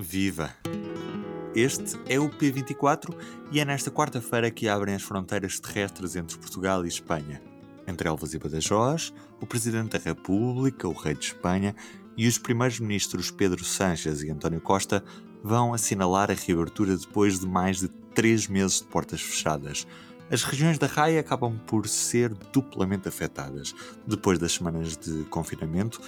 Viva! Este é o P24 e é nesta quarta-feira que abrem as fronteiras terrestres entre Portugal e Espanha. Entre Elvas e Badajoz, o Presidente da República, o Rei de Espanha e os primeiros ministros Pedro Sánchez e António Costa vão assinalar a reabertura depois de mais de três meses de portas fechadas. As regiões da raia acabam por ser duplamente afetadas. Depois das semanas de confinamento,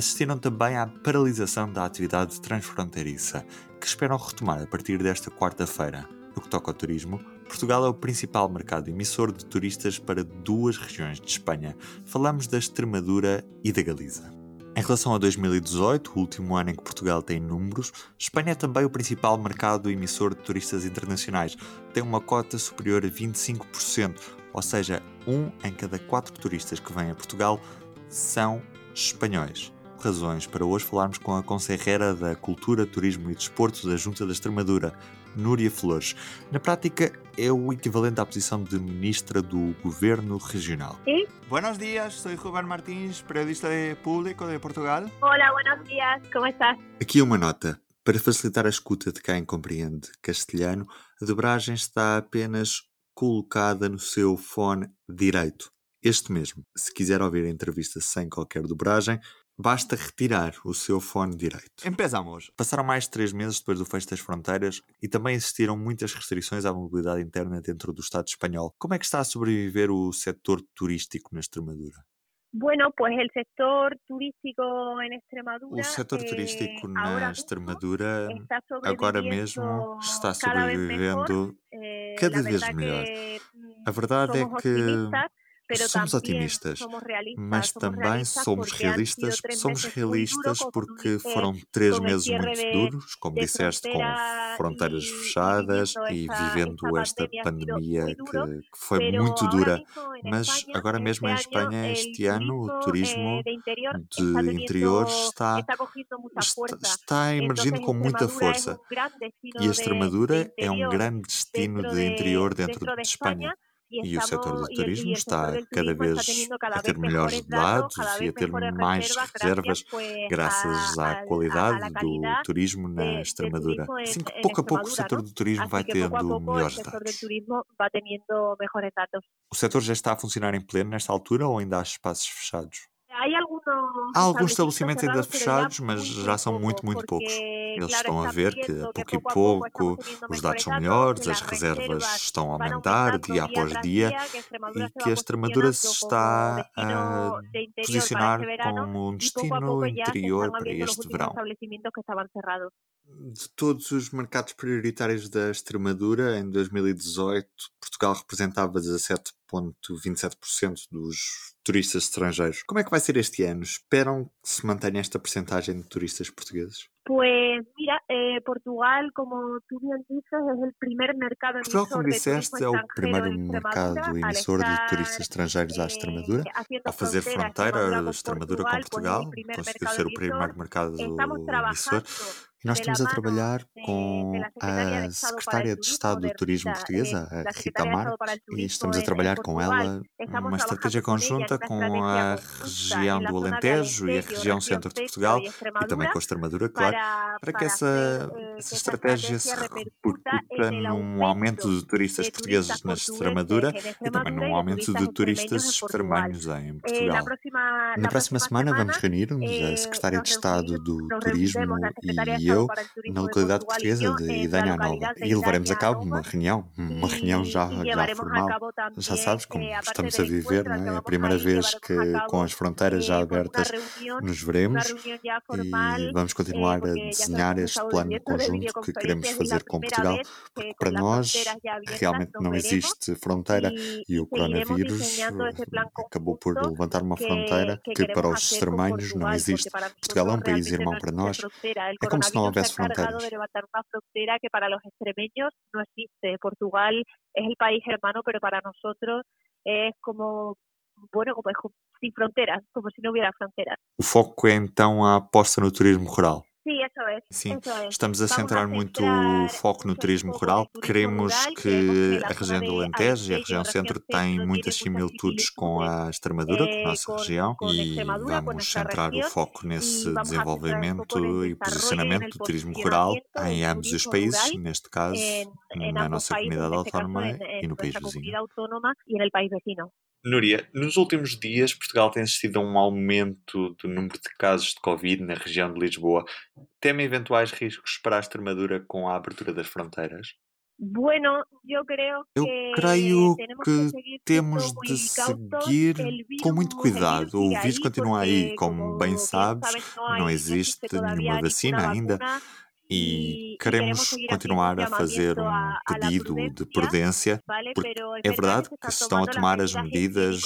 assistiram também à paralisação da atividade transfronteiriça, que esperam retomar a partir desta quarta-feira. No que toca ao turismo, Portugal é o principal mercado emissor de turistas para duas regiões de Espanha. Falamos da Extremadura e da Galiza. Em relação a 2018, o último ano em que Portugal tem números, Espanha é também o principal mercado emissor de turistas internacionais. Tem uma cota superior a 25%, ou seja, um em cada quatro turistas que vêm a Portugal são espanhóis razões para hoje falarmos com a conselheira da Cultura, Turismo e Desporto da Junta da Extremadura, Núria Flores. Na prática, é o equivalente à posição de Ministra do Governo Regional. ¿Sí? Buenos días, soy Rubén Martins, periodista de Público de Portugal. Hola, buenos días, ¿cómo estás? Aqui uma nota. Para facilitar a escuta de quem compreende castelhano, a dobragem está apenas colocada no seu fone direito. Este mesmo. Se quiser ouvir a entrevista sem qualquer dobragem, basta retirar o seu fone direito. Empezamos. Passaram mais de três meses depois do fecho das fronteiras e também existiram muitas restrições à mobilidade interna dentro do Estado espanhol. Como é que está a sobreviver o setor turístico na Extremadura? Bueno, pues el sector turístico en Extremadura. O setor eh, turístico ahora na Extremadura está agora mesmo está cada vez sobrevivendo Eh, cada vez melhor. A verdade é que somos otimistas, mas também somos realistas. Somos realistas porque foram três meses muito duros, como disseste, com fronteiras fechadas e vivendo esta pandemia que, foi muito dura. Mas agora mesmo em Espanha, este ano, o turismo eh, de interior de está interior está, está emergindo com muita força. E a Extremadura é um grande destino de interior dentro de Espanha. E o setor do turismo está cada vez a ter melhores dados e a ter mais reservas, graças à qualidade do turismo na Extremadura. Assim que pouco a pouco o setor do turismo vai tendo melhores dados. O setor já está a funcionar em pleno nesta altura ou ainda há espaços fechados? Há alguns estabelecimentos ainda fechados, mas já são muito, muito poucos. Porque, Eles estão a ver que a pouco e pouco os dados são melhores, as reservas estão a aumentar dia após dia e que a Extremadura se está a posicionar como um destino interior para este verão. De todos os mercados prioritários da Extremadura, em 2018, Portugal representava 17,27% dos turistas estrangeiros. Como é que vai ser este ano? Esperam que se mantenha esta percentagem de turistas portugueses? Pues mira, eh, Portugal, como tú bien dices, es el primer mercado Portugal, como disseste, é o primeiro mercado emissor de turistas estrangeiros à eh, Extremadura. Ao fazer fronteira, a Extremadura com Portugal, conseguiu ser o primeiro mercado emissor. E nós estamos a trabalhar com a Secretária de Estado do Turismo portuguesa, a Rita Secretaria de Mar, Estado para el e estamos a trabalhar com ela uma estratégia conjunta com a região do Alentejo e a região centro de Portugal e também com a Extremadura, claro, para, que essa, eh, essa estratégia se repercuta num aumento de turistas portugueses na Extremadura e também num aumento de turistas extremenhos em Eh, Portugal. Na próxima semana vamos reunir-nos, a eh, Secretária de Estado do Turismo e eu na localidade portuguesa de la Idanha Nova. E levaremos a cabo uma reunião, uma reunião já, já formal. Já sabes como eh, aparte estamos a viver, não que é? A primeira ir, vez que com as fronteiras já eh, una abertas nos veremos e vamos eh, continuar a desenhar este plano conjunto que queremos fazer com Portugal, porque que para nós realmente não existe fronteira e o coronavírus plan acabou por levantar uma fronteira que, para os extremenhos não existe. Portugal é um país irmão para nós. É como se houvesse se ha encargado de levantar una frontera que para los extremeños no existe. Portugal es el país hermano, pero para nosotros es como, bueno, como es sin fronteras, como si no hubiera fronteras. O foco é então a aposta no turismo rural. Sí, eso es. Sim, eso es. estamos a centrar muito centrar foco no turismo rural. Queremos que que a região do Alentejo e a região centro têm muitas similitudes com a Extremadura, com a eh, nossa região, e vamos centrar o foco nesse desenvolvimento e posicionamento do turismo rural em ambos os países, neste caso, en na nossa países, comunidade autónoma e no país vizinho. Núria, nos últimos dias Portugal tem assistido a um aumento do número de casos de Covid na região de Lisboa. Teme eventuais riscos para a Extremadura com a abertura das fronteiras? Bueno, yo creo Eu que creio que temos de seguir com muito cuidado. O vírus continua aí, como bem sabes, não existe nenhuma vacina ainda e y queremos continuar a fazer llamamiento um pedido de prudência porque é verdad verdade que se estão a tomar as medidas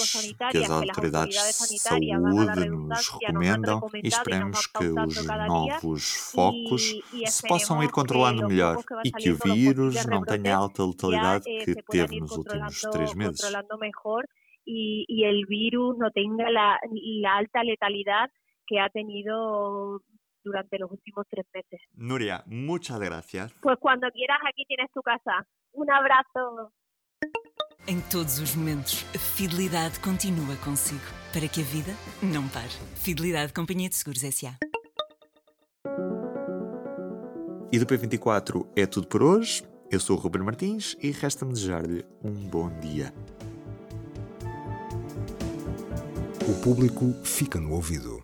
que as autoridades de saúde nos recomendam e esperemos que os novos focos se possam ir controlando melhor e que o vírus não tenha a alta letalidade eh, que teve nos últimos três meses. mejor y, y el virus no tenga la, la alta letalidad que ha tenido durante los últimos tres meses. Núria, muchas gracias. Pues cuando quieras aquí tienes tu casa. Un abrazo. Em todos os momentos, a fidelidade continua consigo, para que a vida não pare. Fidelidade Companhia de Seguros S.A. E do P24 é tudo por hoje. Eu sou o Ruben Martins e resta-me desejar-lhe um bom dia. O público fica no ouvido.